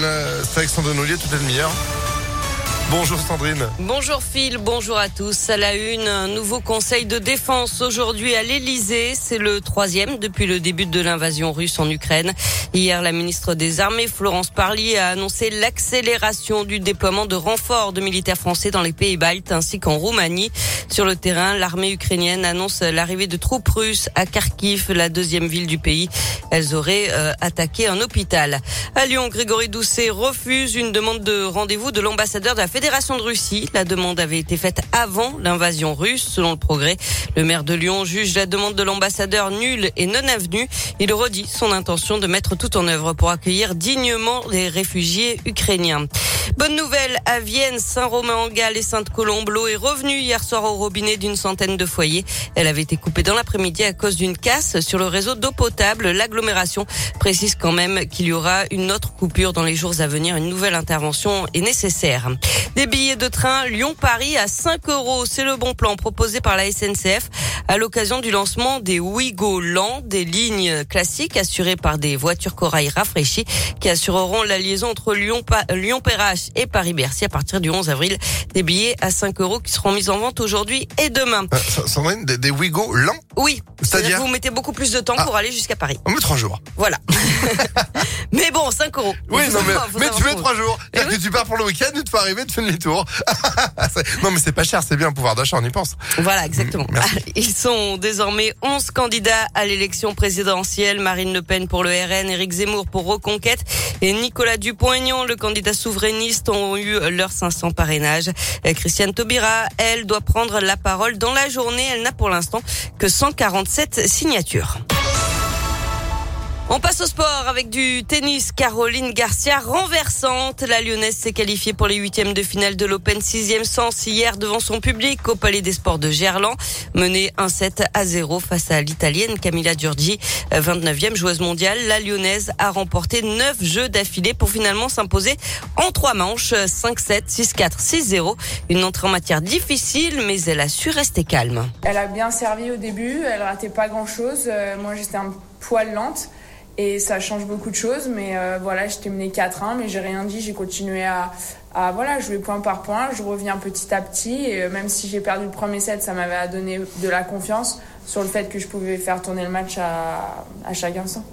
C'est avec Sandrine Ollier, toute la demi-heure. Bonjour Sandrine. Bonjour Phil, bonjour à tous. À la une, un nouveau conseil de défense aujourd'hui à l'Elysée. C'est le troisième depuis le début de l'invasion russe en Ukraine. Hier, la ministre des Armées, Florence Parly, a annoncé l'accélération du déploiement de renforts de militaires français dans les pays baltes ainsi qu'en Roumanie. Sur le terrain, l'armée ukrainienne annonce l'arrivée de troupes russes à Kharkiv, la deuxième ville du pays. Elles auraient euh, attaqué un hôpital. À Lyon, Grégory Doucet refuse une demande de rendez-vous de l'ambassadeur de la Fédération de Russie. La demande avait été faite avant l'invasion russe, selon le progrès. Le maire de Lyon juge la demande de l'ambassadeur nulle et non avenue. Il redit son intention de mettre tout en œuvre pour accueillir dignement les réfugiés ukrainiens. Bonne nouvelle à Vienne, Saint-Romain-en-Galles et Sainte-Colombe. L'eau est revenue hier soir au robinet d'une centaine de foyers. Elle avait été coupée dans l'après-midi à cause d'une casse sur le réseau d'eau potable. L'agglomération précise quand même qu'il y aura une autre coupure dans les jours à venir. Une nouvelle intervention est nécessaire. Des billets de train Lyon-Paris à 5 euros. C'est le bon plan proposé par la SNCF à l'occasion du lancement des Ouigo Lent, des lignes classiques assurées par des voitures corail rafraîchies qui assureront la liaison entre Lyon-Perrache et Paris-Bercy à partir du 11 avril. Des billets à 5 euros qui seront mis en vente aujourd'hui et demain. Euh, Sandrine, des, des Ouigo lents Oui. C'est-à-dire vous mettez beaucoup plus de temps ah. pour aller jusqu'à Paris. On met trois jours. Voilà. mais bon, 5 euros. Oui, non, mais, mais tu mets trois jours. Et que tu pars pour le week-end, tu te fais arriver, tu fais les tours. non, mais c'est pas cher, c'est bien, pouvoir d'achat, on y pense. Voilà, exactement. Ils sont désormais 11 candidats à l'élection présidentielle. Marine Le Pen pour le RN, Éric Zemmour pour Reconquête et Nicolas Dupont-Aignan, le candidat souverainiste, ont eu leurs 500 parrainages. Christiane Taubira, elle, doit prendre la parole dans la journée. Elle n'a pour l'instant que 147 signatures. On passe au sport avec du tennis. Caroline Garcia renversante. La Lyonnaise s'est qualifiée pour les huitièmes de finale de l'Open 6 sens hier devant son public au Palais des Sports de Gerland. Menée 1-7 à 0 face à l'Italienne Camilla Giorgi, 29e joueuse mondiale. La Lyonnaise a remporté 9 jeux d'affilée pour finalement s'imposer en trois manches 5-7, 6-4, 6-0. Une entrée en matière difficile, mais elle a su rester calme. Elle a bien servi au début. Elle ratait pas grand chose. Euh, moi, j'étais un poil lente et ça change beaucoup de choses. Mais euh, voilà, j'étais menée 4-1, mais j'ai rien dit. J'ai continué à, voilà, jouer point par point. Je reviens petit à petit. Et euh, même si j'ai perdu le premier set, ça m'avait donné de la confiance sur le fait que je pouvais faire tourner le match à, à chaque instant.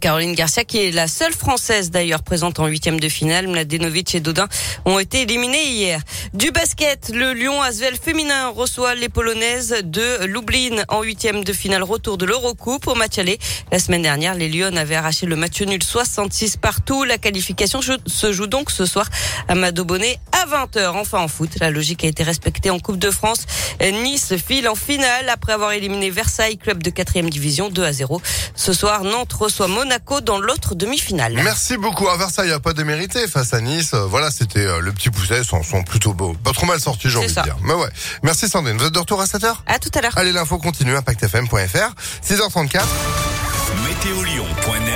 Caroline Garcia, qui est la seule française d'ailleurs présente en huitième de finale. Mladenovic et Dodin ont été éliminés hier. Du basket, le Lyon Asvel féminin reçoit les Polonaises de Lublin en huitième de finale. Retour de l'Eurocoupe au match aller. La semaine dernière, les Lyon avaient arraché le match nul 66 partout. La qualification se joue donc ce soir à Madobonnet à 20h. Enfin en foot, la logique a été respectée en Coupe de France. Nice file en finale après avoir éliminé Versailles, club de quatrième division 2 à 0. Ce soir, Nantes reçoit Monaco dans l'autre demi-finale. Merci beaucoup. À Versailles, il n'y a pas démérité face à Nice. Euh, voilà, c'était euh, le petit pousset, sont, sont plutôt beaux. Pas trop mal sortis, j'ai envie de dire. Mais ouais. Merci Sandrine. Vous êtes de retour à 7h À tout à l'heure. Allez, l'info continue, impactfm.fr. 6h34.